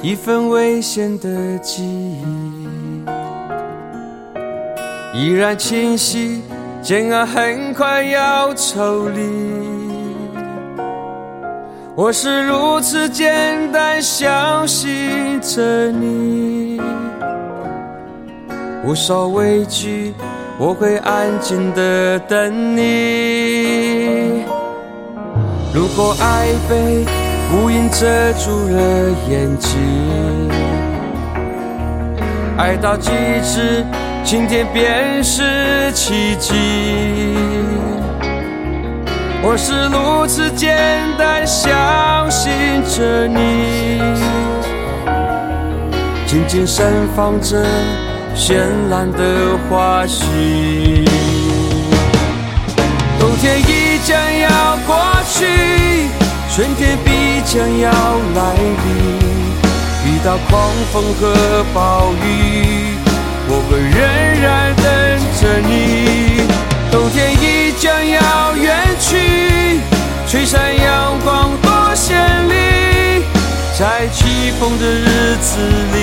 一份危险的记忆，依然清晰，煎熬很快要抽离。我是如此简单相信着你，无所畏惧，我会安静的等你。如果爱被乌云遮住了眼睛，爱到极致，晴天便是奇迹。我是如此简单相信着你，静静盛放着绚烂的花絮。冬天已将要过去，春天必将要来临。遇到狂风和暴雨，我会仍然等着你。冬天已将要远去，吹散阳光多绚丽，在起风的日子里，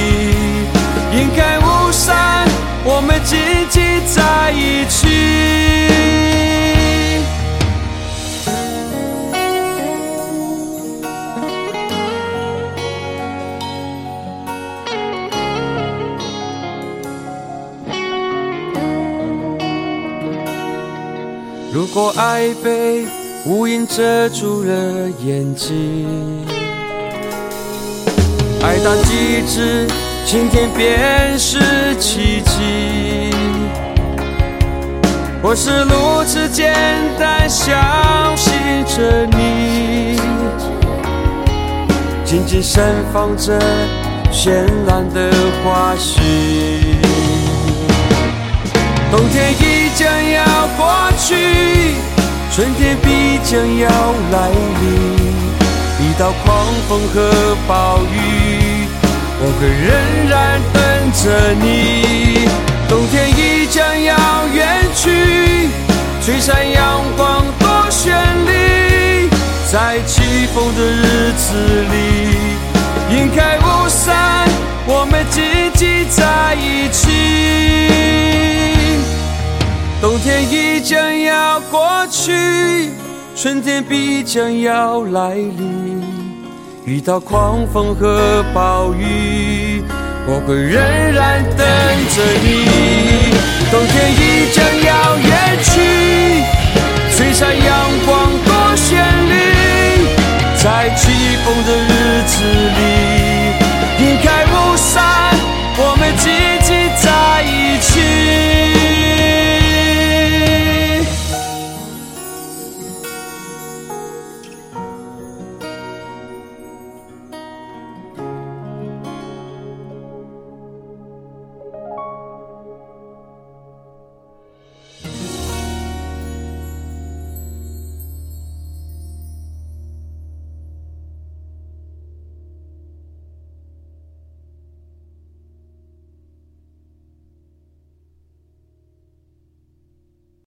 如果爱被乌云遮住了眼睛，爱到极致，晴天便是奇迹。我是如此简单相信着你，静静盛放着绚烂的花絮。春天必将要来临。一道狂风和暴雨，我会仍然等着你。冬天已将要远去，吹散阳光多绚丽，在起风的日子里，引开雾散，我们紧紧在一起。冬天已将要过去，春天必将要来临。遇到狂风和暴雨，我会仍然等着你。冬天已将